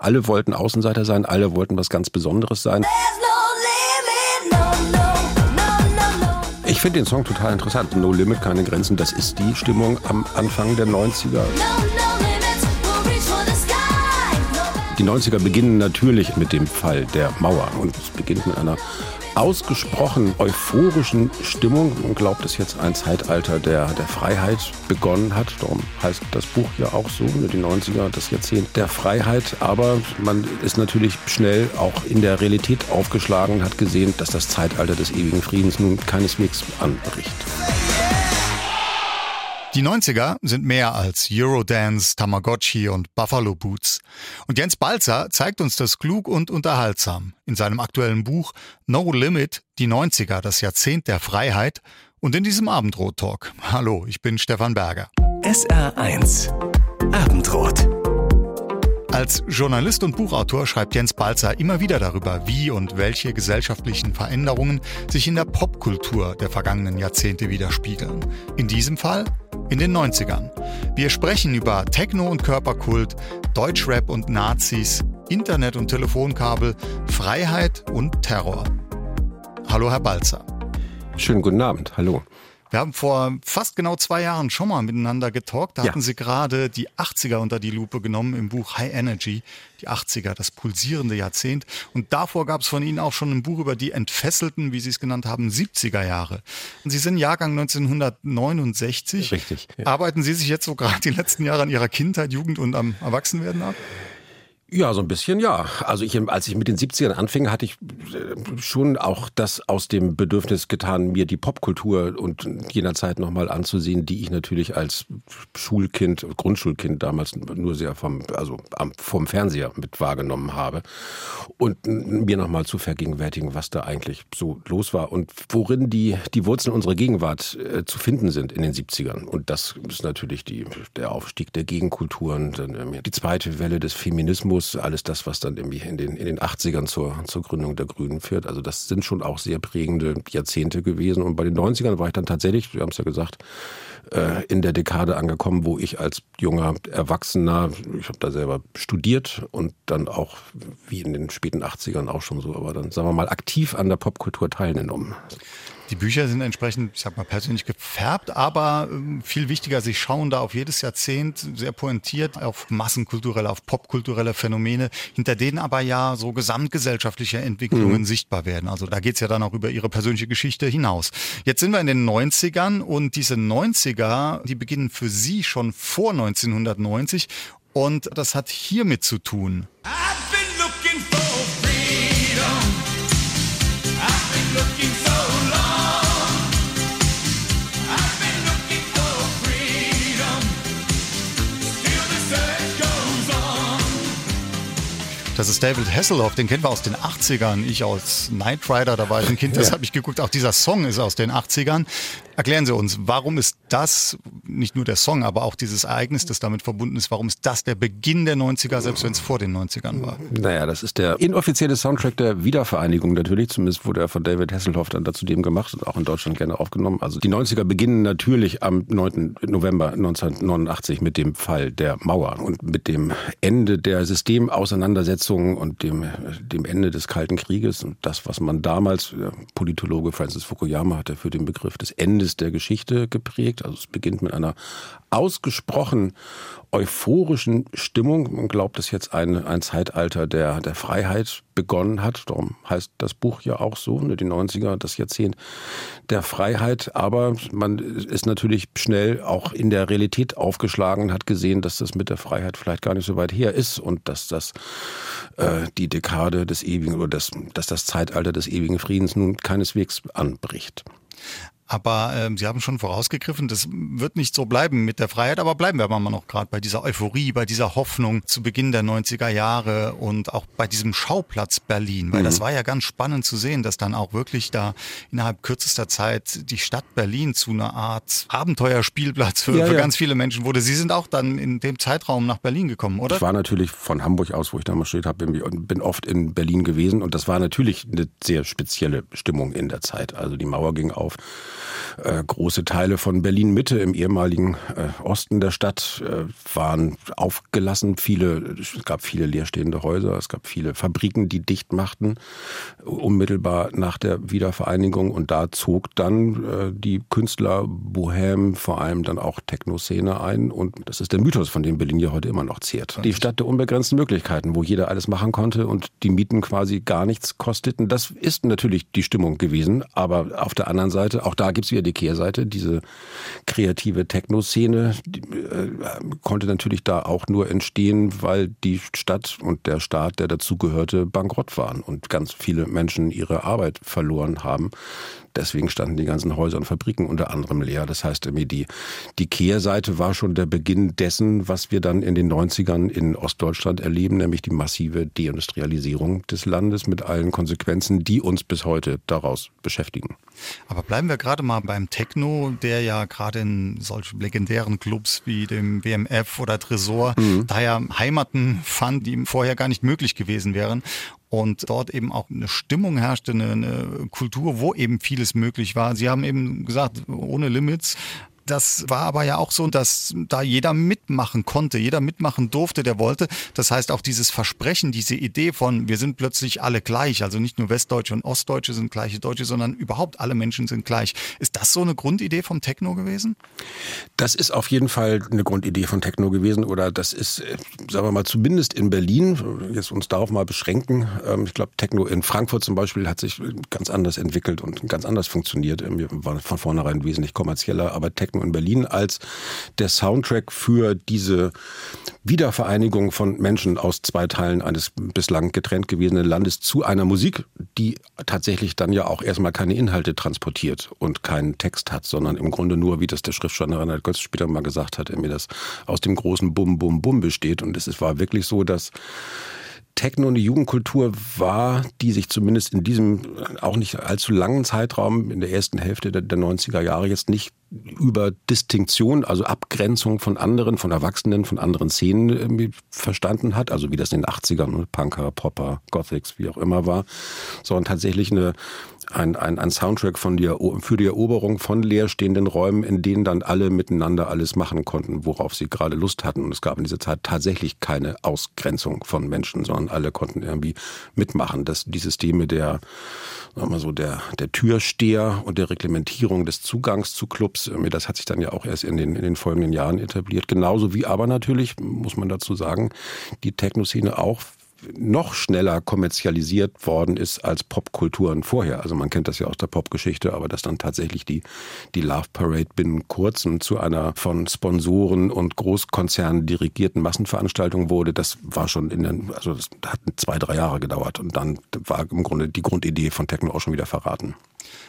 Alle wollten Außenseiter sein, alle wollten was ganz Besonderes sein. Ich finde den Song total interessant. No Limit, keine Grenzen, das ist die Stimmung am Anfang der 90er. Die 90er beginnen natürlich mit dem Fall der Mauer und es beginnt mit einer ausgesprochen euphorischen Stimmung. Man glaubt, dass jetzt ein Zeitalter der, der Freiheit begonnen hat. Darum heißt das Buch ja auch so, die 90er, das Jahrzehnt der Freiheit. Aber man ist natürlich schnell auch in der Realität aufgeschlagen und hat gesehen, dass das Zeitalter des ewigen Friedens nun keineswegs anbricht. Die 90er sind mehr als Eurodance, Tamagotchi und Buffalo Boots. Und Jens Balzer zeigt uns das klug und unterhaltsam in seinem aktuellen Buch No Limit, die 90er, das Jahrzehnt der Freiheit und in diesem Abendrot-Talk. Hallo, ich bin Stefan Berger. SR1 Abendrot. Als Journalist und Buchautor schreibt Jens Balzer immer wieder darüber, wie und welche gesellschaftlichen Veränderungen sich in der Popkultur der vergangenen Jahrzehnte widerspiegeln. In diesem Fall in den 90ern. Wir sprechen über Techno und Körperkult, Deutschrap und Nazis, Internet und Telefonkabel, Freiheit und Terror. Hallo, Herr Balzer. Schönen guten Abend. Hallo. Wir haben vor fast genau zwei Jahren schon mal miteinander getalkt. Da ja. hatten Sie gerade die 80er unter die Lupe genommen im Buch High Energy. Die 80er, das pulsierende Jahrzehnt. Und davor gab es von Ihnen auch schon ein Buch über die entfesselten, wie Sie es genannt haben, 70er Jahre. Und Sie sind Jahrgang 1969. Richtig. Ja. Arbeiten Sie sich jetzt so gerade die letzten Jahre an Ihrer Kindheit, Jugend und am Erwachsenwerden ab? Ja, so ein bisschen, ja. Also ich, als ich mit den 70ern anfing, hatte ich äh, schon auch das aus dem Bedürfnis getan, mir die Popkultur und jener Zeit nochmal anzusehen, die ich natürlich als Schulkind, Grundschulkind damals nur sehr vom, also vom Fernseher mit wahrgenommen habe. Und mir nochmal zu vergegenwärtigen, was da eigentlich so los war und worin die, die Wurzeln unserer Gegenwart äh, zu finden sind in den 70ern. Und das ist natürlich die, der Aufstieg der Gegenkulturen, dann, die zweite Welle des Feminismus, Marxismus, alles das, was dann irgendwie in den, in den 80ern zur, zur Gründung der Grünen führt. Also das sind schon auch sehr prägende Jahrzehnte gewesen. Und bei den 90ern war ich dann tatsächlich, wir haben es ja gesagt, äh, in der Dekade angekommen, wo ich als junger Erwachsener, ich habe da selber studiert und dann auch wie in den späten 80ern auch schon so, aber dann sagen wir mal aktiv an der Popkultur teilgenommen. Die Bücher sind entsprechend, ich sag mal, persönlich gefärbt, aber ähm, viel wichtiger, sie schauen da auf jedes Jahrzehnt sehr pointiert auf massenkulturelle, auf popkulturelle Phänomene, hinter denen aber ja so gesamtgesellschaftliche Entwicklungen mhm. sichtbar werden. Also da geht's ja dann auch über ihre persönliche Geschichte hinaus. Jetzt sind wir in den 90ern und diese 90er, die beginnen für Sie schon vor 1990 und das hat hiermit zu tun. Das ist David Hasselhoff, den kennen wir aus den 80ern. Ich aus Knight Rider, da war ich ein Kind, das ja. habe ich geguckt. Auch dieser Song ist aus den 80ern. Erklären Sie uns, warum ist das, nicht nur der Song, aber auch dieses Ereignis, das damit verbunden ist, warum ist das der Beginn der 90er, selbst wenn es vor den 90ern war? Naja, das ist der inoffizielle Soundtrack der Wiedervereinigung natürlich, zumindest wurde er von David Hasselhoff dann dazu dem gemacht und auch in Deutschland gerne aufgenommen. Also die 90er beginnen natürlich am 9. November 1989 mit dem Fall der Mauer und mit dem Ende der Systemauseinandersetzung und dem, dem Ende des Kalten Krieges und das, was man damals, Politologe Francis Fukuyama hatte für den Begriff des Endes Verständnis der Geschichte geprägt. Also es beginnt mit einer ausgesprochen euphorischen Stimmung. Man glaubt, dass jetzt ein, ein Zeitalter der, der Freiheit begonnen hat. Darum heißt das Buch ja auch so, ne, die 90er, das Jahrzehnt der Freiheit. Aber man ist natürlich schnell auch in der Realität aufgeschlagen und hat gesehen, dass das mit der Freiheit vielleicht gar nicht so weit her ist und dass das äh, die Dekade des ewigen oder das, dass das Zeitalter des ewigen Friedens nun keineswegs anbricht. Aber ähm, Sie haben schon vorausgegriffen, das wird nicht so bleiben mit der Freiheit, aber bleiben wir mal noch gerade bei dieser Euphorie, bei dieser Hoffnung zu Beginn der 90er Jahre und auch bei diesem Schauplatz Berlin, weil mhm. das war ja ganz spannend zu sehen, dass dann auch wirklich da innerhalb kürzester Zeit die Stadt Berlin zu einer Art Abenteuerspielplatz für, ja, für ja. ganz viele Menschen wurde. Sie sind auch dann in dem Zeitraum nach Berlin gekommen, oder? Ich war natürlich von Hamburg aus, wo ich damals studiert habe, bin oft in Berlin gewesen und das war natürlich eine sehr spezielle Stimmung in der Zeit. Also die Mauer ging auf. Äh, große Teile von Berlin Mitte im ehemaligen äh, Osten der Stadt äh, waren aufgelassen. Viele, es gab viele leerstehende Häuser, es gab viele Fabriken, die dicht machten, unmittelbar nach der Wiedervereinigung. Und da zog dann äh, die Künstler Bohem, vor allem dann auch Techno-Szene ein. Und das ist der Mythos, von dem Berlin ja heute immer noch zehrt. Die Stadt der unbegrenzten Möglichkeiten, wo jeder alles machen konnte und die Mieten quasi gar nichts kosteten. Das ist natürlich die Stimmung gewesen. Aber auf der anderen Seite, auch da gibt's wieder die Kehrseite, diese kreative Techno-Szene äh, konnte natürlich da auch nur entstehen, weil die Stadt und der Staat, der dazugehörte, bankrott waren und ganz viele Menschen ihre Arbeit verloren haben. Deswegen standen die ganzen Häuser und Fabriken unter anderem leer. Das heißt, die, die Kehrseite war schon der Beginn dessen, was wir dann in den 90ern in Ostdeutschland erleben, nämlich die massive Deindustrialisierung des Landes mit allen Konsequenzen, die uns bis heute daraus beschäftigen. Aber bleiben wir gerade mal beim Techno, der ja gerade in solchen legendären Clubs wie dem WMF oder Tresor mhm. daher Heimaten fand, die ihm vorher gar nicht möglich gewesen wären und dort eben auch eine Stimmung herrschte, eine, eine, Kultur, wo eben vieles möglich war. Sie haben eben gesagt, ohne Limits. Das war aber ja auch so, dass da jeder mitmachen konnte, jeder mitmachen durfte, der wollte. Das heißt auch dieses Versprechen, diese Idee von, wir sind plötzlich alle gleich, also nicht nur Westdeutsche und Ostdeutsche sind gleiche Deutsche, sondern überhaupt alle Menschen sind gleich. Ist das so eine Grundidee vom Techno gewesen? Das ist auf jeden Fall eine Grundidee von Techno gewesen oder das ist, äh, sagen wir mal, zumindest in Berlin, jetzt uns darauf mal beschränken. Ähm, ich glaube, Techno in Frankfurt zum Beispiel hat sich ganz anders entwickelt und ganz anders funktioniert. Wir waren von vornherein wesentlich kommerzieller, aber Techno Techno in Berlin als der Soundtrack für diese Wiedervereinigung von Menschen aus zwei Teilen eines bislang getrennt gewesenen Landes zu einer Musik, die tatsächlich dann ja auch erstmal keine Inhalte transportiert und keinen Text hat, sondern im Grunde nur, wie das der Schriftsteller Reinhard Götz später mal gesagt hat, mir das aus dem großen Bum Bum Bum besteht. Und es war wirklich so, dass Techno eine Jugendkultur war, die sich zumindest in diesem auch nicht allzu langen Zeitraum, in der ersten Hälfte der, der 90er Jahre, jetzt nicht über Distinktion, also Abgrenzung von anderen, von Erwachsenen, von anderen Szenen verstanden hat, also wie das in den 80ern, Punker, Popper, Gothics, wie auch immer war, sondern tatsächlich eine ein, ein, ein Soundtrack von der, für die Eroberung von leerstehenden Räumen, in denen dann alle miteinander alles machen konnten, worauf sie gerade Lust hatten. Und es gab in dieser Zeit tatsächlich keine Ausgrenzung von Menschen, sondern alle konnten irgendwie mitmachen. Das, die Systeme der, sagen wir so, der, der Türsteher und der Reglementierung des Zugangs zu Clubs, das hat sich dann ja auch erst in den, in den folgenden Jahren etabliert. Genauso wie aber natürlich, muss man dazu sagen, die Techno-Szene auch noch schneller kommerzialisiert worden ist als Popkulturen vorher. Also man kennt das ja aus der Popgeschichte, aber dass dann tatsächlich die, die Love Parade binnen kurzem zu einer von Sponsoren und Großkonzernen dirigierten Massenveranstaltung wurde, das war schon in den, also das hat zwei, drei Jahre gedauert und dann war im Grunde die Grundidee von Techno auch schon wieder verraten.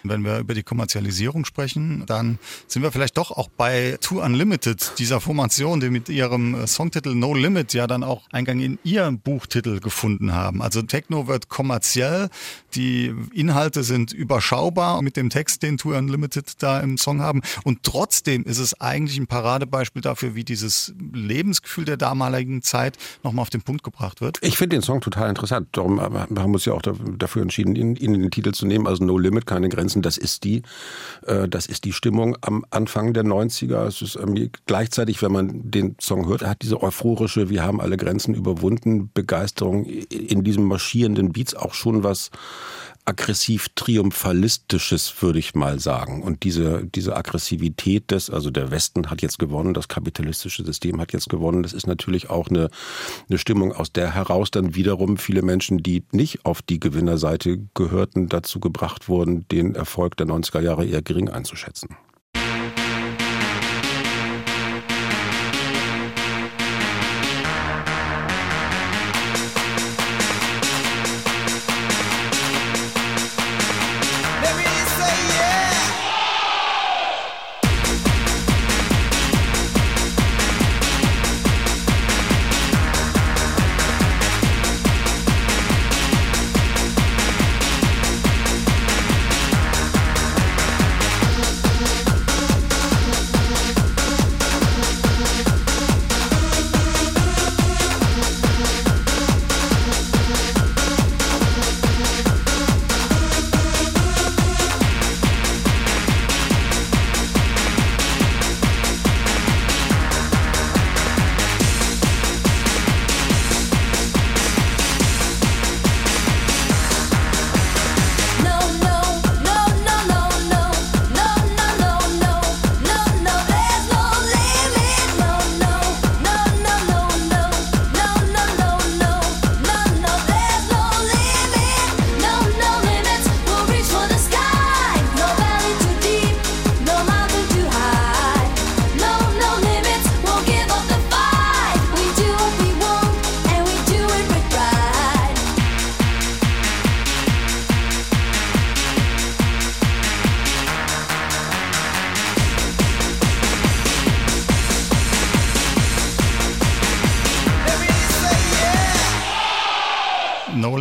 Wenn wir über die Kommerzialisierung sprechen, dann sind wir vielleicht doch auch bei Too Unlimited, dieser Formation, die mit ihrem Songtitel No Limit ja dann auch Eingang in ihr Buchtitel gefunden haben. Also Techno wird kommerziell, die Inhalte sind überschaubar mit dem Text, den Too Unlimited da im Song haben. Und trotzdem ist es eigentlich ein Paradebeispiel dafür, wie dieses Lebensgefühl der damaligen Zeit nochmal auf den Punkt gebracht wird. Ich finde den Song total interessant. Darum haben wir uns ja auch dafür entschieden, ihn in den Titel zu nehmen. Also No Limit, keine Grenzen. Das ist die, äh, das ist die Stimmung am Anfang der 90er. Es ist irgendwie gleichzeitig, wenn man den Song hört, er hat diese euphorische, wir haben alle Grenzen überwunden, Begeisterung in diesem marschierenden Beats auch schon was aggressiv triumphalistisches, würde ich mal sagen. Und diese, diese Aggressivität des, also der Westen hat jetzt gewonnen, das kapitalistische System hat jetzt gewonnen, das ist natürlich auch eine, eine Stimmung, aus der heraus dann wiederum viele Menschen, die nicht auf die Gewinnerseite gehörten, dazu gebracht wurden, den Erfolg der 90er Jahre eher gering einzuschätzen.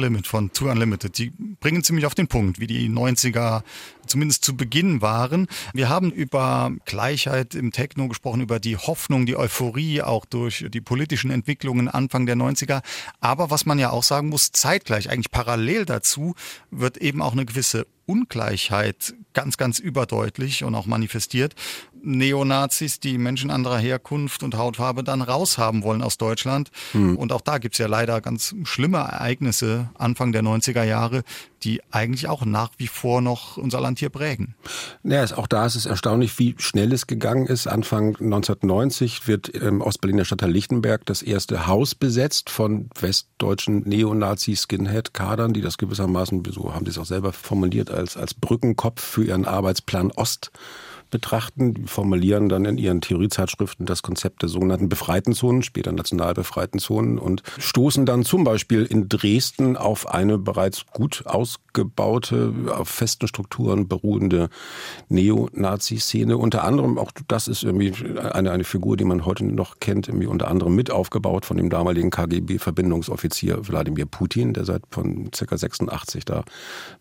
No Limit von Two Unlimited. Die bringen ziemlich auf den Punkt, wie die 90er zumindest zu Beginn waren. Wir haben über Gleichheit im Techno gesprochen, über die Hoffnung, die Euphorie auch durch die politischen Entwicklungen Anfang der 90er. Aber was man ja auch sagen muss, zeitgleich, eigentlich parallel dazu, wird eben auch eine gewisse Ungleichheit ganz, ganz überdeutlich und auch manifestiert. Neonazis, die Menschen anderer Herkunft und Hautfarbe dann raushaben wollen aus Deutschland. Hm. Und auch da gibt's ja leider ganz schlimme Ereignisse Anfang der 90er Jahre, die eigentlich auch nach wie vor noch unser Land hier prägen. Ja, auch da ist es erstaunlich, wie schnell es gegangen ist. Anfang 1990 wird im Ostberliner Stadtteil Lichtenberg das erste Haus besetzt von westdeutschen Neonazi-Skinhead-Kadern, die das gewissermaßen, so haben sie es auch selber formuliert, als, als Brückenkopf für ihren Arbeitsplan Ost betrachten. Formulieren dann in ihren Theoriezeitschriften das Konzept der sogenannten befreiten Zonen, später national befreiten Zonen und stoßen dann zum Beispiel in Dresden auf eine bereits gut ausgebaute, auf festen Strukturen beruhende Neonazi-Szene. Unter anderem, auch das ist irgendwie eine, eine Figur, die man heute noch kennt, irgendwie unter anderem mit aufgebaut von dem damaligen KGB-Verbindungsoffizier Wladimir Putin, der seit von ca. 86 da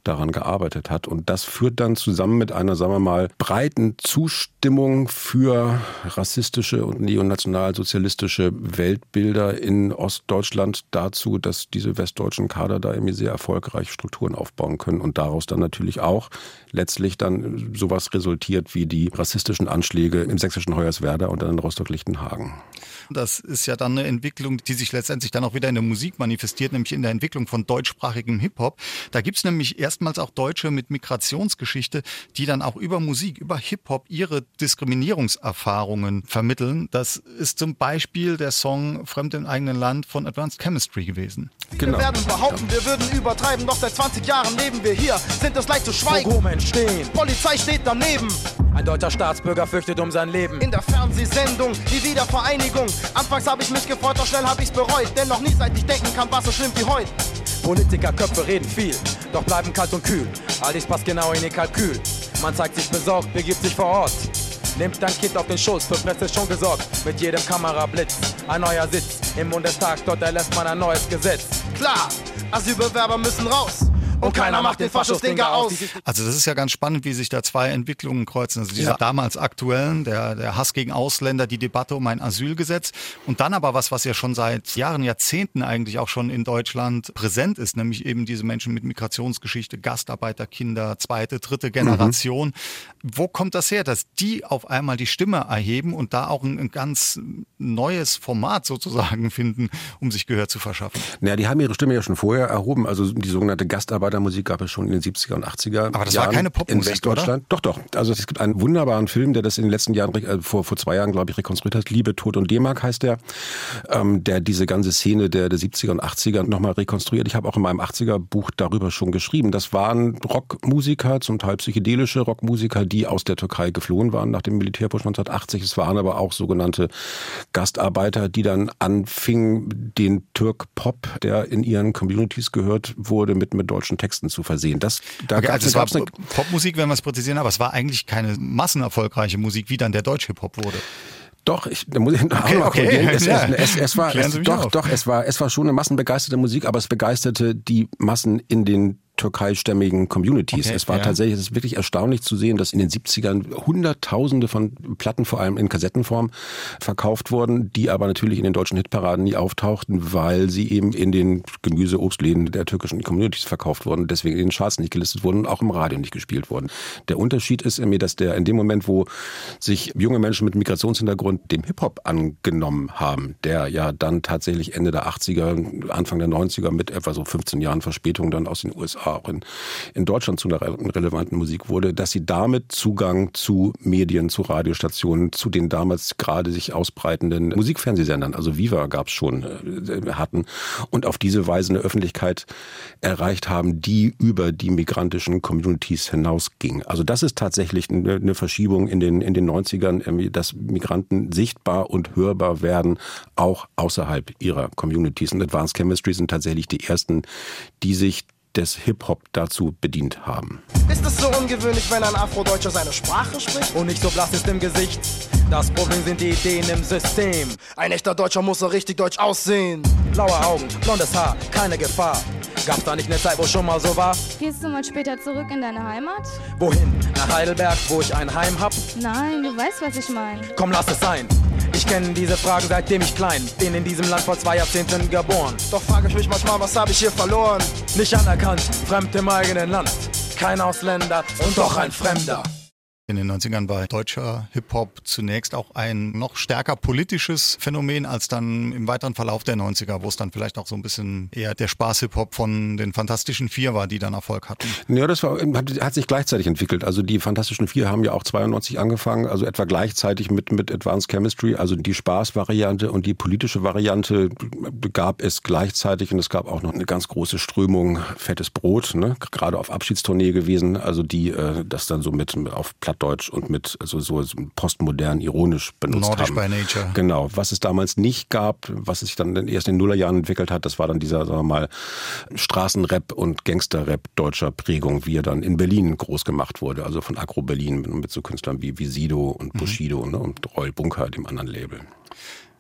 daran gearbeitet hat. Und das führt dann zusammen mit einer, sagen wir mal, breiten Zustimmung für rassistische und neonationalsozialistische Weltbilder in Ostdeutschland dazu, dass diese westdeutschen Kader da irgendwie sehr erfolgreich Strukturen aufbauen können und daraus dann natürlich auch letztlich dann sowas resultiert wie die rassistischen Anschläge im sächsischen Hoyerswerda und dann in Rostock-Lichtenhagen. Das ist ja dann eine Entwicklung, die sich letztendlich dann auch wieder in der Musik manifestiert, nämlich in der Entwicklung von deutschsprachigem Hip-Hop. Da gibt's nämlich erstmals auch Deutsche mit Migrationsgeschichte, die dann auch über Musik, über Hip-Hop ihre Diskriminierungserfahrungen vermitteln. Das ist zum Beispiel der Song Fremd im eigenen Land von Advanced Chemistry gewesen. Genau. Wir werden behaupten, wir würden übertreiben, doch seit 20 Jahren leben wir hier, sind es leicht zu schweigen. Wo entstehen. Polizei steht daneben. Ein deutscher Staatsbürger fürchtet um sein Leben. In der Fernsehsendung, die Wiedervereinigung. Anfangs habe ich mich gefreut, doch schnell habe ich's bereut. Denn noch nie seit ich denken kann, war so schlimm wie heute. Politikerköpfe reden viel, doch bleiben kalt und kühl. All dies passt genau in ihr Kalkül. Man zeigt sich besorgt, begibt sich vor Ort. Nimmt dein Kind auf den Schoß, für Presse schon gesorgt. Mit jedem Kamerablitz, ein neuer Sitz. Im Bundestag, dort erlässt man ein neues Gesetz. Klar, Asylbewerber müssen raus und keiner macht den Faschos-Dinger aus. Also das ist ja ganz spannend, wie sich da zwei Entwicklungen kreuzen. Also dieser ja. damals aktuellen, der, der Hass gegen Ausländer, die Debatte um ein Asylgesetz und dann aber was, was ja schon seit Jahren, Jahrzehnten eigentlich auch schon in Deutschland präsent ist, nämlich eben diese Menschen mit Migrationsgeschichte, Gastarbeiterkinder, zweite, dritte Generation. Mhm. Wo kommt das her, dass die auf einmal die Stimme erheben und da auch ein, ein ganz neues Format sozusagen finden, um sich Gehör zu verschaffen? Naja, die haben ihre Stimme ja schon vorher erhoben, also die sogenannte Gastarbeiter Arbeitermusik gab es schon in den 70er und 80er Aber das Jahren war keine Popmusik, in Westdeutschland. Oder? Doch, doch. Also es gibt einen wunderbaren Film, der das in den letzten Jahren, äh, vor, vor zwei Jahren, glaube ich, rekonstruiert hat. Liebe, Tod und D-Mark heißt der, ähm, der diese ganze Szene der, der 70er und 80er nochmal rekonstruiert. Ich habe auch in meinem 80er Buch darüber schon geschrieben. Das waren Rockmusiker, zum Teil psychedelische Rockmusiker, die aus der Türkei geflohen waren nach dem Militärputsch 1980. Es waren aber auch sogenannte Gastarbeiter, die dann anfingen, den Türk-Pop, der in ihren Communities gehört wurde, mit, mit deutschen deutschen Texten zu versehen. Das, da okay, also es war Popmusik, wenn wir es präzisieren, aber es war eigentlich keine massenerfolgreiche Musik, wie dann der Deutsch-Hip-Hop wurde. Doch, ich, da muss ich auch okay, noch okay. Es, ja. es, es, es, war, doch, doch, es war, es war schon eine massenbegeisterte Musik, aber es begeisterte die Massen in den türkeistämmigen Communities. Okay, es war ja. tatsächlich, es ist wirklich erstaunlich zu sehen, dass in den 70ern Hunderttausende von Platten, vor allem in Kassettenform, verkauft wurden, die aber natürlich in den deutschen Hitparaden nie auftauchten, weil sie eben in den Gemüse-Obstläden der türkischen Communities verkauft wurden, deswegen in den Charts nicht gelistet wurden und auch im Radio nicht gespielt wurden. Der Unterschied ist mir, dass der in dem Moment, wo sich junge Menschen mit Migrationshintergrund dem Hip-Hop angenommen haben, der ja dann tatsächlich Ende der 80er, Anfang der 90er mit etwa so 15 Jahren Verspätung dann aus den USA auch in, in Deutschland zu einer relevanten Musik wurde, dass sie damit Zugang zu Medien, zu Radiostationen, zu den damals gerade sich ausbreitenden Musikfernsehsendern, also Viva gab es schon, äh, hatten und auf diese Weise eine Öffentlichkeit erreicht haben, die über die migrantischen Communities hinausging. Also das ist tatsächlich eine, eine Verschiebung in den, in den 90ern, dass Migranten sichtbar und hörbar werden, auch außerhalb ihrer Communities. Und Advanced Chemistry sind tatsächlich die ersten, die sich des Hip-Hop dazu bedient haben. Ist es so ungewöhnlich, wenn ein Afrodeutscher seine Sprache spricht? Und nicht so blass ist im Gesicht. Das Problem sind die Ideen im System. Ein echter Deutscher muss so richtig deutsch aussehen. Blaue Augen, blondes Haar, keine Gefahr. Gab's da nicht eine Zeit, wo schon mal so war? Gehst du mal später zurück in deine Heimat? Wohin? Nach Heidelberg, wo ich ein Heim hab? Nein, du weißt, was ich meine. Komm, lass es sein. Ich kenne diese Fragen seitdem ich klein bin, in diesem Land vor zwei Jahrzehnten geboren. Doch frage ich mich manchmal, was habe ich hier verloren? Nicht anerkannt, fremd im eigenen Land. Kein Ausländer und doch ein Fremder. In den 90ern war deutscher Hip-Hop zunächst auch ein noch stärker politisches Phänomen als dann im weiteren Verlauf der 90er, wo es dann vielleicht auch so ein bisschen eher der Spaß-Hip-Hop von den Fantastischen Vier war, die dann Erfolg hatten. Ja, das war, hat, hat, sich gleichzeitig entwickelt. Also die Fantastischen Vier haben ja auch 92 angefangen, also etwa gleichzeitig mit, mit Advanced Chemistry, also die Spaß-Variante und die politische Variante gab es gleichzeitig und es gab auch noch eine ganz große Strömung Fettes Brot, ne? gerade auf Abschiedstournee gewesen, also die äh, das dann so mit auf Platt Plattdeutsch und mit also so postmodern ironisch benutzt Nordisch haben. by Nature. Genau. Was es damals nicht gab, was sich dann erst in den Nullerjahren entwickelt hat, das war dann dieser, sagen wir mal, Straßenrap und Gangsterrap deutscher Prägung, wie er dann in Berlin groß gemacht wurde. Also von Agro Berlin mit, so Künstlern wie, wie Sido und mhm. Bushido mhm. ne, und Roy Bunker, dem anderen Label.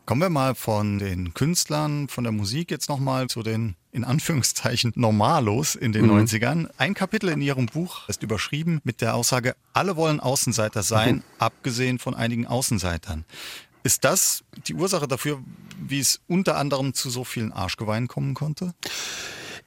Kommen wir mal von den Künstlern, von der Musik jetzt nochmal zu den in Anführungszeichen Normalos in den mhm. 90ern. Ein Kapitel in Ihrem Buch ist überschrieben mit der Aussage, alle wollen Außenseiter sein, mhm. abgesehen von einigen Außenseitern. Ist das die Ursache dafür, wie es unter anderem zu so vielen Arschgeweinen kommen konnte?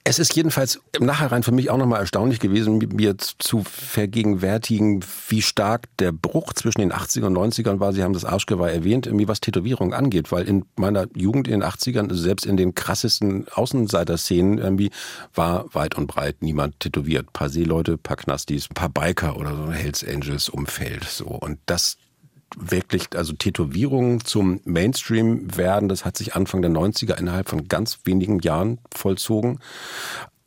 Es ist jedenfalls im Nachhinein für mich auch nochmal erstaunlich gewesen, mir zu vergegenwärtigen, wie stark der Bruch zwischen den 80ern und 90ern war. Sie haben das Arschgeweih erwähnt, irgendwie was Tätowierung angeht, weil in meiner Jugend in den 80ern, also selbst in den krassesten Außenseiter-Szenen irgendwie, war weit und breit niemand tätowiert. paar Seeleute, paar Knastis, paar Biker oder so Hells Angels Umfeld, so. Und das wirklich, also Tätowierungen zum Mainstream werden, das hat sich Anfang der 90er innerhalb von ganz wenigen Jahren vollzogen.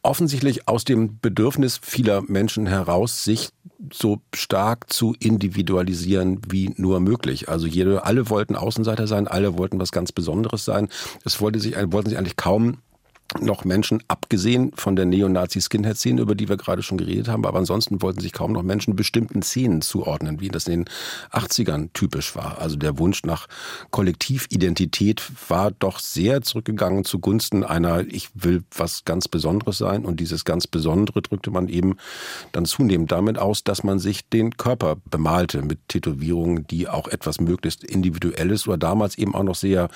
Offensichtlich aus dem Bedürfnis vieler Menschen heraus, sich so stark zu individualisieren wie nur möglich. Also jede, alle wollten Außenseiter sein, alle wollten was ganz Besonderes sein. Es wollte sich, wollten sich eigentlich kaum noch Menschen, abgesehen von der Neonazi-Skinhead-Szene, über die wir gerade schon geredet haben, aber ansonsten wollten sich kaum noch Menschen bestimmten Szenen zuordnen, wie das in den 80ern typisch war. Also der Wunsch nach Kollektividentität war doch sehr zurückgegangen zugunsten einer, ich will was ganz Besonderes sein und dieses ganz Besondere drückte man eben dann zunehmend damit aus, dass man sich den Körper bemalte mit Tätowierungen, die auch etwas möglichst Individuelles oder damals eben auch noch sehr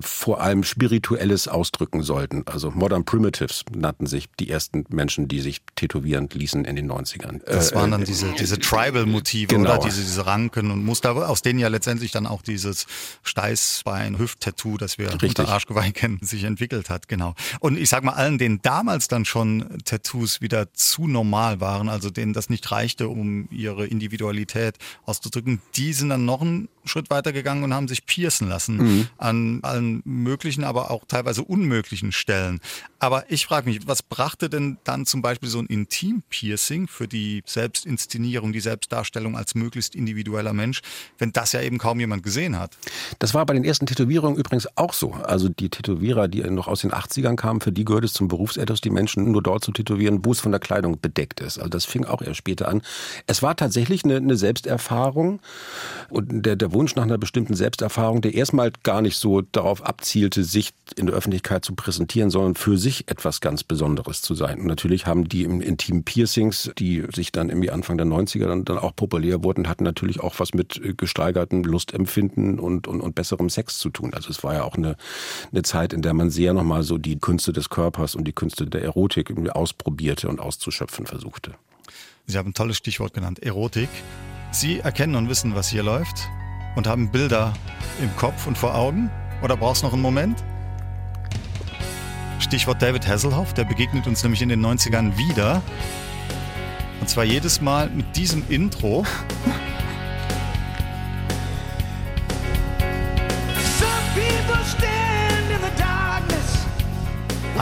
vor allem Spirituelles ausdrücken sollten. Also Modern Primitives nannten sich die ersten Menschen, die sich tätowieren ließen in den 90ern. Das waren dann äh, diese, diese Tribal-Motive genau. oder diese, diese Ranken und Muster, aus denen ja letztendlich dann auch dieses Steißbein-Hüft-Tattoo, das wir Richtig. unter Arschgeweih kennen, sich entwickelt hat. Genau. Und ich sag mal, allen, denen damals dann schon Tattoos wieder zu normal waren, also denen das nicht reichte, um ihre Individualität auszudrücken, die sind dann noch einen Schritt weiter gegangen und haben sich piercen lassen mhm. an allen möglichen, aber auch teilweise unmöglichen Stellen. Aber ich frage mich, was brachte denn dann zum Beispiel so ein Intim-Piercing für die Selbstinszenierung, die Selbstdarstellung als möglichst individueller Mensch, wenn das ja eben kaum jemand gesehen hat? Das war bei den ersten Tätowierungen übrigens auch so. Also die Tätowierer, die noch aus den 80ern kamen, für die gehört es zum Berufsethos, die Menschen nur dort zu tätowieren, wo es von der Kleidung bedeckt ist. Also das fing auch erst später an. Es war tatsächlich eine, eine Selbsterfahrung und der, der Wunsch nach einer bestimmten Selbsterfahrung, der erstmal gar nicht so darauf abzielte, sich in der Öffentlichkeit zu präsentieren, sondern für sich etwas ganz Besonderes zu sein. Und natürlich haben die im intimen Piercings, die sich dann irgendwie Anfang der 90er dann, dann auch populär wurden, hatten natürlich auch was mit äh, gesteigertem Lustempfinden und, und, und besserem Sex zu tun. Also es war ja auch eine, eine Zeit, in der man sehr nochmal so die Künste des Körpers und die Künste der Erotik ausprobierte und auszuschöpfen versuchte. Sie haben ein tolles Stichwort genannt, Erotik. Sie erkennen und wissen, was hier läuft und haben Bilder im Kopf und vor Augen? Oder brauchst du noch einen Moment? Stichwort David Hasselhoff, der begegnet uns nämlich in den 90ern wieder. Und zwar jedes Mal mit diesem Intro.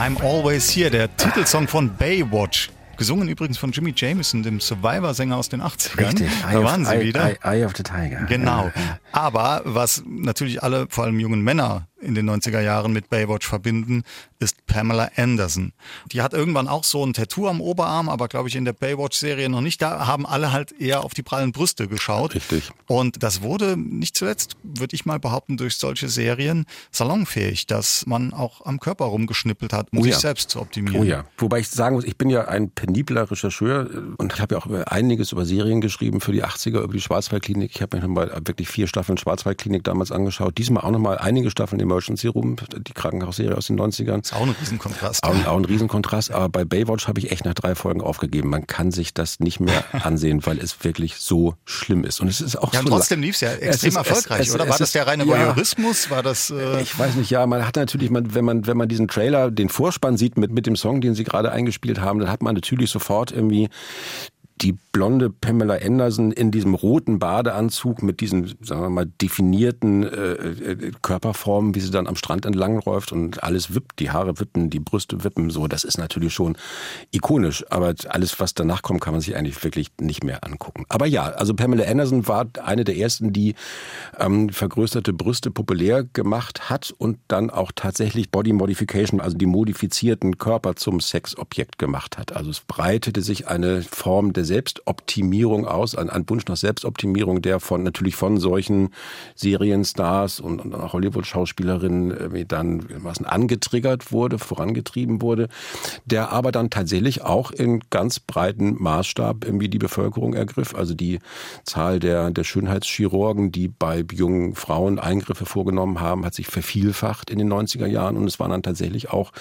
I'm Always Here, der Titelsong von Baywatch. Gesungen übrigens von Jimmy Jameson, dem Survivor-Sänger aus den 80ern. Richtig, da waren sie Eye, wieder. Eye, Eye, of the Tiger. Genau. Aber was natürlich alle, vor allem jungen Männer, in den 90er Jahren mit Baywatch verbinden, ist Pamela Anderson. Die hat irgendwann auch so ein Tattoo am Oberarm, aber glaube ich in der Baywatch-Serie noch nicht. Da haben alle halt eher auf die prallen Brüste geschaut. Richtig. Und das wurde nicht zuletzt, würde ich mal behaupten, durch solche Serien salonfähig, dass man auch am Körper rumgeschnippelt hat, um Oh sich ja. selbst zu optimieren. Oh ja. Wobei ich sagen muss, ich bin ja ein penibler Rechercheur und habe ja auch einiges über Serien geschrieben für die 80er, über die Schwarzwaldklinik. Ich habe mir nochmal wirklich vier Staffeln Schwarzwaldklinik damals angeschaut. Diesmal auch nochmal einige Staffeln Emergency Room, die Krankenhausserie aus den 90ern. Ist auch ein Riesenkontrast. Auch, auch ein Riesenkontrast, aber bei Baywatch habe ich echt nach drei Folgen aufgegeben. Man kann sich das nicht mehr ansehen, weil es wirklich so schlimm ist. Und es ist auch Ja, so und trotzdem lief es ja extrem ist- erfolgreich, es- es- oder? War das der reine ja. Voyeurismus? War das... Äh, Ich weiß nicht, ja, man hat natürlich, man, wenn man wenn man diesen Trailer, den Vorspann sieht mit mit dem Song, den sie gerade eingespielt haben, dann hat man natürlich sofort irgendwie die blonde Pamela Anderson in diesem roten Badeanzug mit diesen, sagen wir mal, definierten äh, äh, Körperformen, wie sie dann am Strand entlangläuft und alles wippt, die Haare wippen, die Brüste wippen, so, das ist natürlich schon ikonisch. Aber alles, was danach kommt, kann man sich eigentlich wirklich nicht mehr angucken. Aber ja, also Pamela Anderson war eine der ersten, die ähm, vergrößerte Brüste populär gemacht hat und dann auch tatsächlich Body Modification, also die modifizierten Körper zum Sexobjekt gemacht hat. Also es breitete sich eine Form der Selbstoptimierung aus, ein, ein Wunsch nach Selbstoptimierung, der von natürlich von solchen Serienstars und, und Hollywood-Schauspielerinnen irgendwie dann was angetriggert wurde, vorangetrieben wurde, der aber dann tatsächlich auch in ganz breiten Maßstab irgendwie die Bevölkerung ergriff. Also die Zahl der, der Schönheitschirurgen, die bei jungen Frauen Eingriffe vorgenommen haben, hat sich vervielfacht in den 90er Jahren und es waren dann tatsächlich auch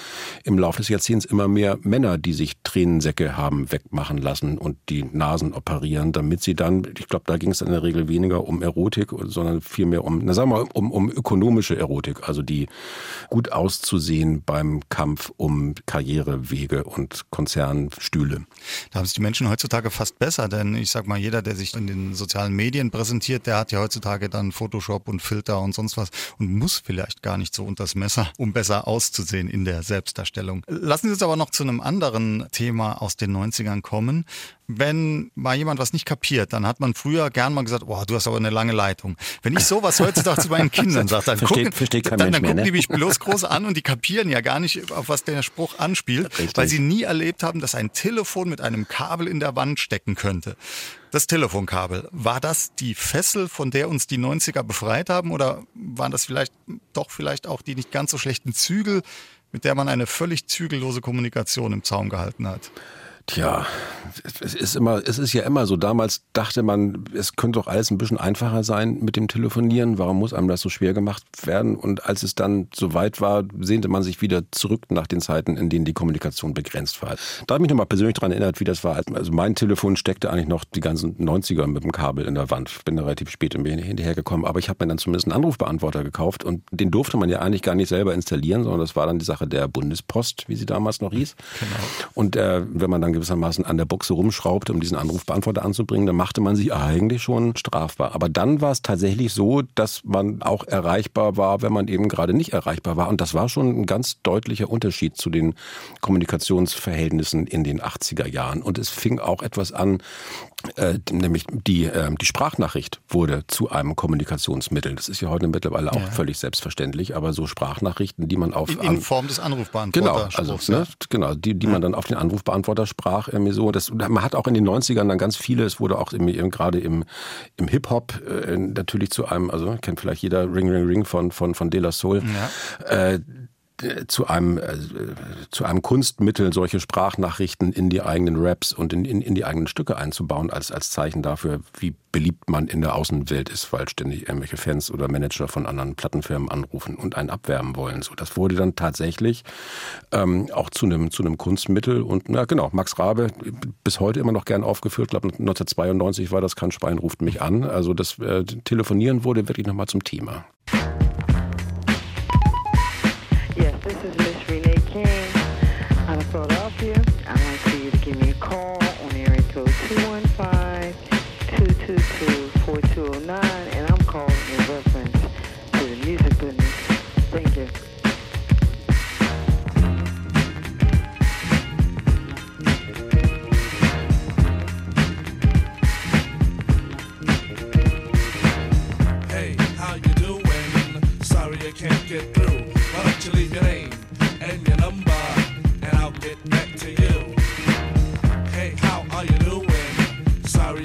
im Laufe des Jahrzehnts immer mehr Männer, die sich Tränensäcke haben wegmachen lassen und die Nasen operieren, damit sie dann, ich glaube, da ging es in der Regel weniger um Erotik, sondern vielmehr um, na sagen wir mal, um, um ökonomische Erotik, also die gut auszusehen beim Kampf um Karrierewege und Konzernstühle. Da haben es die Menschen heutzutage fast besser, denn ich sag mal, jeder, der sich in den sozialen Medien präsentiert, der hat ja heutzutage dann Photoshop und Filter und sonst was und muss vielleicht gar nicht so unters Messer, um besser auszusehen in der Selbstdarstellung. Lassen Sie uns aber noch zu einem anderen Thema aus den 90ern kommen. Wenn mal jemand was nicht kapiert, dann hat man früher gern mal gesagt, boah, du hast aber eine lange Leitung. Wenn ich sowas heutzutage zu meinen Kindern sage, dann, Versteht- gucken, versteht kein dann, Mensch dann mehr, gucken ne? die mich bloß groß an und die kapieren ja gar nicht, auf was der Spruch anspielt, Richtig. weil sie nie erlebt haben, dass ein Telefon mit einem Kabel in der Wand stecken könnte. Das Telefonkabel, war das die Fessel, von der uns die 90er befreit haben oder waren das vielleicht doch vielleicht auch die nicht ganz so schlechten Zügel, mit der man eine völlig zügellose Kommunikation im Zaum gehalten hat? Tja, es ist immer, es ist ja immer so. Damals dachte man, es könnte doch alles ein bisschen einfacher sein mit dem Telefonieren. Warum muss einem das so schwer gemacht werden? Und als es dann so weit war, sehnte man sich wieder zurück nach den Zeiten, in denen die Kommunikation begrenzt war. Da habe ich mich nochmal persönlich daran erinnert, wie das war. Also mein Telefon steckte eigentlich noch die ganzen 90er mit dem Kabel in der Wand. Ich bin da relativ spät hinterhergekommen, aber ich habe mir dann zumindest einen Anrufbeantworter gekauft und den durfte man ja eigentlich gar nicht selber installieren, sondern das war dann die Sache der Bundespost, wie sie damals noch hieß. Und äh, wenn man dann gewissermaßen an der Buchse rumschraubte, um diesen Anrufbeantworter anzubringen, dann machte man sich eigentlich schon strafbar. Aber dann war es tatsächlich so, dass man auch erreichbar war, wenn man eben gerade nicht erreichbar war. Und das war schon ein ganz deutlicher Unterschied zu den Kommunikationsverhältnissen in den 80er Jahren. Und es fing auch etwas an, äh, nämlich die, äh, die Sprachnachricht wurde zu einem Kommunikationsmittel. Das ist ja heute mittlerweile auch völlig selbstverständlich, aber so Sprachnachrichten, die man auf In, in Form des Genau, Anrufbeantworters. also ne, genau, die, die man dann auf den Anrufbeantworter sprach, irgendwie so. Das, man hat auch in den 90ern dann ganz viele, es wurde auch irgendwie eben gerade im, im Hip-Hop äh, natürlich zu einem, also kennt vielleicht jeder Ring Ring Ring von, von, von De La Soul, äh, zu einem, äh, zu einem Kunstmittel, solche Sprachnachrichten in die eigenen Raps und in, in, in die eigenen Stücke einzubauen, als, als Zeichen dafür, wie beliebt man in der Außenwelt ist, weil ständig irgendwelche Fans oder Manager von anderen Plattenfirmen anrufen und einen abwerben wollen. So, das wurde dann tatsächlich ähm, auch zu einem, zu Kunstmittel und na genau, Max Rabe, bis heute immer noch gern aufgeführt, ich glaube 1992 war das, kein Schwein ruft mich an. Also das äh, Telefonieren wurde wirklich nochmal zum Thema.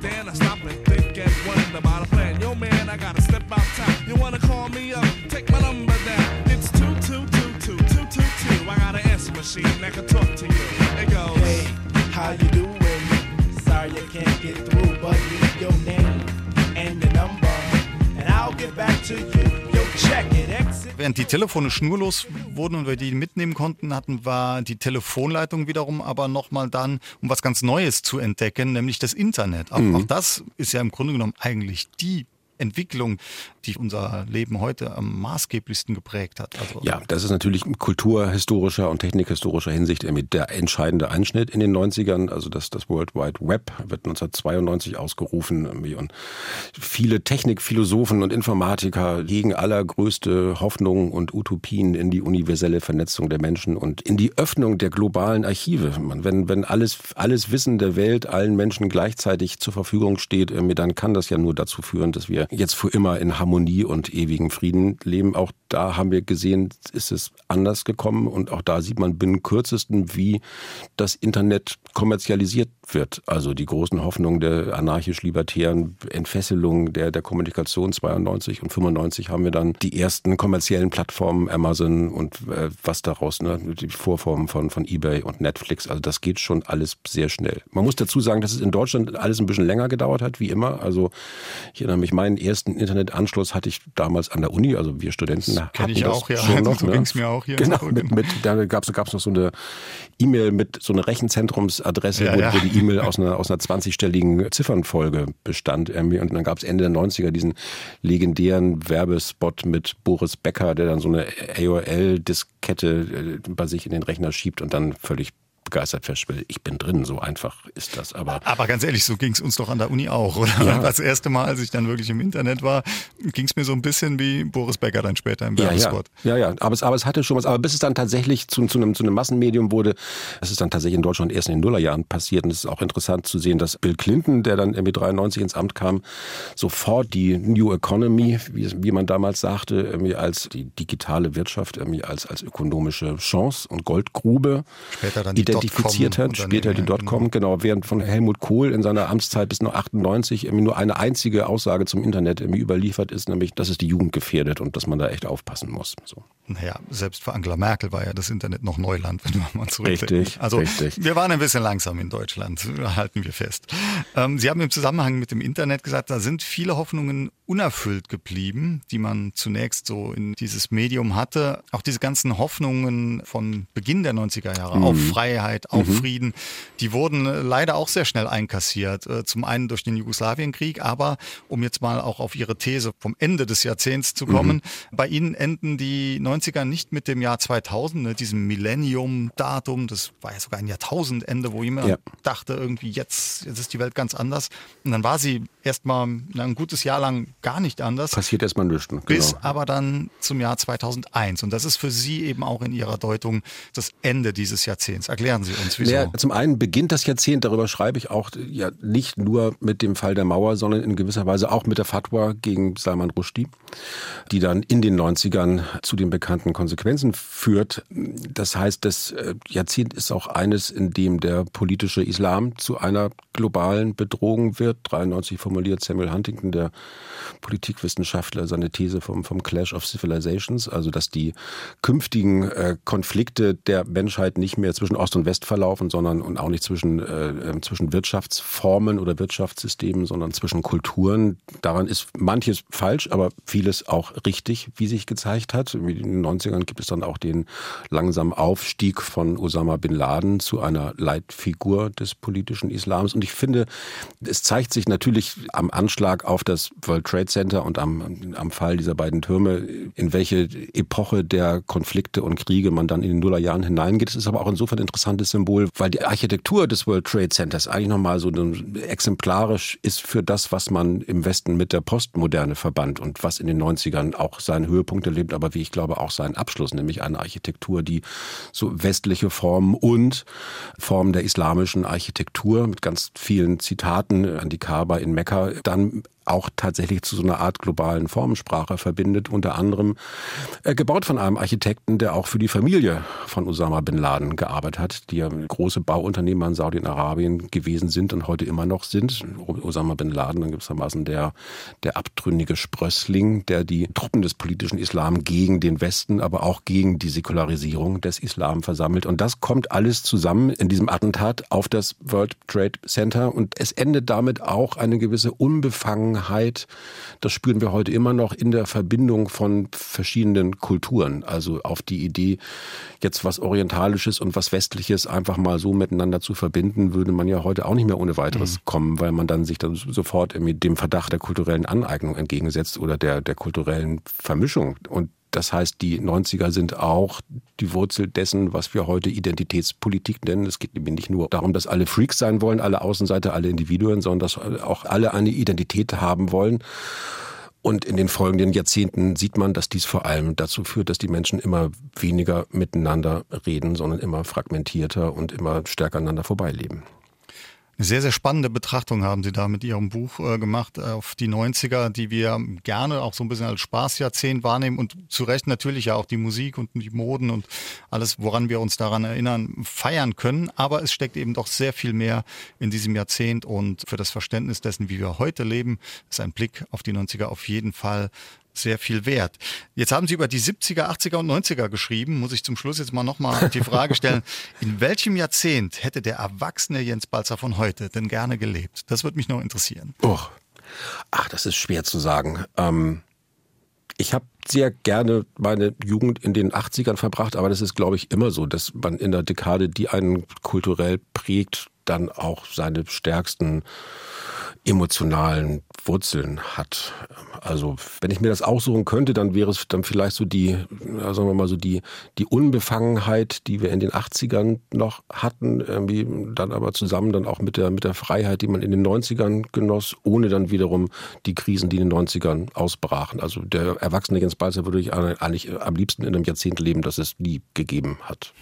Then I stop and think and wonder about a plan. Yo man, I gotta step out time. You wanna call me up? Take my number down. It's two two two two two two two. I got an answer machine that can talk to you. It goes. Hey, how you doing? Sorry I can't get through, but leave your name and your number, and I'll get back to you. Während die Telefone schnurlos wurden und wir die mitnehmen konnten, hatten wir die Telefonleitung wiederum aber nochmal dann, um was ganz Neues zu entdecken, nämlich das Internet. Auch, auch das ist ja im Grunde genommen eigentlich die Entwicklung, die unser Leben heute am maßgeblichsten geprägt hat. Also Ja, das ist natürlich in kulturhistorischer und technikhistorischer Hinsicht der entscheidende Einschnitt in den 90ern. Also das, das World Wide Web wird 1992 ausgerufen und viele Technikphilosophen und Informatiker hegen allergrößte Hoffnungen und Utopien in die universelle Vernetzung der Menschen und in die Öffnung der globalen Archive. Wenn, wenn alles, alles Wissen der Welt allen Menschen gleichzeitig zur Verfügung steht, dann kann das ja nur dazu führen, dass wir jetzt für immer in Harmonie und ewigem Frieden leben. Auch da haben wir gesehen, ist es anders gekommen und auch da sieht man binnen kürzesten, wie das Internet kommerzialisiert wird. Also die großen Hoffnungen der anarchisch-libertären Entfesselung der, der Kommunikation 92 und 95 haben wir dann die ersten kommerziellen Plattformen Amazon und äh, was daraus, ne, die Vorformen von, von eBay und Netflix. Also das geht schon alles sehr schnell. Man muss dazu sagen, dass es in Deutschland alles ein bisschen länger gedauert hat, wie immer. Also ich erinnere mich, meinen ersten Internetanschluss hatte ich damals an der Uni, also wir Studenten kenn hatten ich auch, ja. schon noch. So ne? ging's mir auch hier. Genau, mit, mit, da gab es noch so eine E-Mail mit so einer Rechenzentrumsadresse, Ja, wo, ja. wo die E-Mail aus einer, aus einer 20-stelligen Ziffernfolge bestand. Und dann gab es Ende der 90er diesen legendären Werbespot mit Boris Becker, der dann so eine AOL-Diskette äh, bei sich in den Rechner schiebt und dann völlig begeistert feststellt, ich bin drin, so einfach ist das. Aber Aber ganz ehrlich, so ging es uns doch an der Uni auch, oder? Ja. Das erste Mal, als ich dann wirklich im Internet war, ging es mir so ein bisschen wie Boris Becker dann später im Ja, ja, Werbespot. ja, ja. Aber es, aber es hatte schon was. Aber bis es dann tatsächlich zu, zu, einem, zu einem Massenmedium wurde, das ist dann tatsächlich in Deutschland erst in den Nullerjahren passiert. Und es ist auch interessant zu sehen, dass Bill Clinton, der dann irgendwie 93 ins Amt kam, sofort die New Economy, wie, wie man damals sagte, irgendwie als die digitale Wirtschaft, irgendwie als, als ökonomische Chance und Goldgrube Später dann die identifiziert hat. Später die Dotcom-Unternehmen, Dotcom, genau. Während von Helmut Kohl in seiner Amtszeit bis 98 irgendwie nur eine einzige Aussage zum Internet irgendwie überliefert ist, nämlich, dass es die Jugend gefährdet und dass man da echt aufpassen muss. So. Naja, selbst für Angela Merkel war ja das Internet noch Neuland, wenn wir mal zurückdenken. Richtig, Also richtig. wir waren ein bisschen langsam in Deutschland, halten wir fest. Ähm, Sie haben im Zusammenhang mit dem Internet gesagt, da sind viele Hoffnungen unerfüllt geblieben, die man zunächst so in dieses Medium hatte. Auch diese ganzen Hoffnungen von Beginn der 90er Jahre auf Freiheit, auf Frieden, die wurden äh, leider auch sehr schnell einkassiert. Äh, Zum einen durch den Jugoslawienkrieg, aber um jetzt mal auch auf Ihre These vom Ende des Jahrzehnts zu kommen, bei Ihnen enden die 90er nicht mit dem Jahr 2000, ne, diesem Millennium-Datum, das war ja sogar ein Jahrtausendende, wo jemand Ja. dachte, irgendwie jetzt, jetzt ist die Welt ganz anders. Und dann war sie erstmal ein gutes Jahr lang gar nicht anders. Passiert erstmal nichts. Genau. Bis aber dann zum Jahr 2001. Und das ist für Sie eben auch in Ihrer Deutung das Ende dieses Jahrzehnts. Erklären Sie uns, wieso? Ja, zum einen beginnt das Jahrzehnt, darüber schreibe ich auch ja nicht nur mit dem Fall der Mauer, sondern in gewisser Weise auch mit der Fatwa gegen Salman Rushdie, die dann in den 90ern zu den bekannten Konsequenzen führt. Das heißt, das äh, Jahrzehnt ist auch eines, in dem der politische Islam zu einer globalen Bedrohung wird. 93 formuliert Samuel Huntington, der Politikwissenschaftler, seine These vom, vom Clash of Civilizations, also dass die künftigen äh, Konflikte der Menschheit nicht mehr zwischen Ost und West verlaufen, sondern und auch nicht zwischen, äh, äh, zwischen Wirtschaftsformen oder Wirtschaftssystemen, sondern zwischen Kulturen. Daran ist manches falsch, aber vieles auch richtig, wie sich gezeigt hat. In den 90ern gibt es dann auch den langsamen Aufstieg von Osama bin Laden zu einer Leitfigur des politischen Islams. Und ich finde, es zeigt sich natürlich am Anschlag auf das World Trade Center und am, am Fall dieser beiden Türme, in welche Epoche der Konflikte und Kriege man dann in den Nullerjahren hineingeht. Es ist aber auch insofern interessant, interessantes Symbol, weil die Architektur des World Trade Centers eigentlich nochmal so exemplarisch ist für das, was man im Westen mit der Postmoderne verband und was in den 90ern auch seinen Höhepunkt erlebt, aber wie ich glaube auch seinen Abschluss, nämlich eine Architektur, die so westliche Formen und Formen der islamischen Architektur mit ganz vielen Zitaten an die Kaaba in Mekka dann auch tatsächlich zu so einer Art globalen Formensprache verbindet, unter anderem äh, gebaut von einem Architekten, der auch für die Familie von Osama bin Laden gearbeitet hat, die ja große Bauunternehmer in Saudi-Arabien gewesen sind und heute immer noch sind. Osama bin Laden, dann gewissermaßen der, der abtrünnige Sprössling, der die Truppen des politischen Islam gegen den Westen, aber auch gegen die Säkularisierung des Islam versammelt. Und das kommt alles zusammen in diesem Attentat auf das World Trade Center und es endet damit auch eine gewisse Unbefangenheit Vergangenheit, das spüren wir heute immer noch in der Verbindung von verschiedenen Kulturen. Also auf die Idee, jetzt was Orientalisches und was Westliches einfach mal so miteinander zu verbinden, würde man ja heute auch nicht mehr ohne weiteres mhm. kommen, weil man dann sich dann sofort mit dem Verdacht der kulturellen Aneignung entgegensetzt oder der, der kulturellen Vermischung. Und das heißt, die 90er sind auch die Wurzel dessen, was wir heute Identitätspolitik nennen. Es geht nämlich nicht nur darum, dass alle Freaks sein wollen, alle Außenseiter, alle Individuen, sondern dass auch alle eine Identität haben wollen. Und in den folgenden Jahrzehnten sieht man, dass dies vor allem dazu führt, dass die Menschen immer weniger miteinander reden, sondern immer fragmentierter und immer stärker aneinander vorbeileben. Eine sehr, sehr spannende Betrachtung haben Sie da mit Ihrem Buch äh, gemacht auf die 90er, die wir gerne auch so ein bisschen als Spaßjahrzehnt wahrnehmen und zu Recht natürlich ja auch die Musik und die Moden und alles, woran wir uns daran erinnern, feiern können. Aber es steckt eben doch sehr viel mehr in diesem Jahrzehnt und für das Verständnis dessen, wie wir heute leben, ist ein Blick auf die 90er auf jeden Fall sehr viel wert. Jetzt haben Sie über die 70er, 80er und 90er geschrieben. Muss ich zum Schluss jetzt mal nochmal die Frage stellen, in welchem Jahrzehnt hätte der erwachsene Jens Balzer von heute denn gerne gelebt? Das würde mich noch interessieren. Oh. Ach, das ist schwer zu sagen. Ähm, ich habe sehr gerne meine Jugend in den 80ern verbracht, aber das ist, glaube ich, immer so, dass man in der Dekade, die einen kulturell prägt, dann auch seine stärksten emotionalen Wurzeln hat. Also wenn ich mir das aussuchen könnte, dann wäre es dann vielleicht so die, sagen wir mal so die, die Unbefangenheit, die wir in den 80ern noch hatten, irgendwie dann aber zusammen dann auch mit der, mit der Freiheit, die man in den 90ern genoss, ohne dann wiederum die Krisen, die in den 90ern ausbrachen. Also der erwachsene Jens Balzer würde ich eigentlich am liebsten in einem Jahrzehnt leben, das es nie gegeben hat.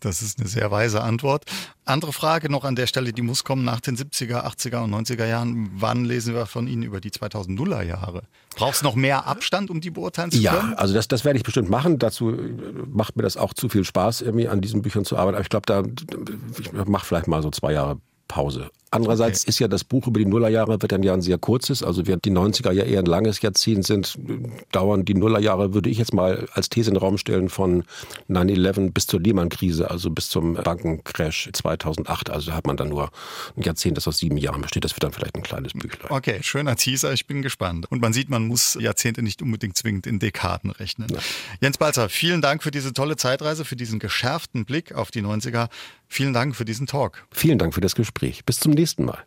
Das ist eine sehr weise Antwort. Andere Frage noch an der Stelle, die muss kommen nach den 70er, 80er und 90er Jahren. Wann lesen wir von Ihnen über die 2000er Jahre? Braucht es noch mehr Abstand, um die beurteilen zu können? Ja, also das, das werde ich bestimmt machen. Dazu macht mir das auch zu viel Spaß, irgendwie an diesen Büchern zu arbeiten. Aber ich glaube, da ich mache vielleicht mal so zwei Jahre Pause. Andererseits okay. ist ja das Buch über die Nullerjahre wird dann ja ein sehr kurzes, also während die 90er ja eher ein langes Jahrzehnt sind, dauern die Nullerjahre, würde ich jetzt mal als These in den Raum stellen, von 9-11 bis zur Lehman-Krise, also bis zum Bankencrash 2008. Also da hat man dann nur ein Jahrzehnt, das aus sieben Jahren besteht. Das wird dann vielleicht ein kleines Büchlein. Okay, schöner Teaser, ich bin gespannt. Und man sieht, man muss Jahrzehnte nicht unbedingt zwingend in Dekaden rechnen. Ja. Jens Balzer, vielen Dank für diese tolle Zeitreise, für diesen geschärften Blick auf die 90er. Vielen Dank für diesen Talk. Vielen Dank für das Gespräch. Bis zum nächsten Mal.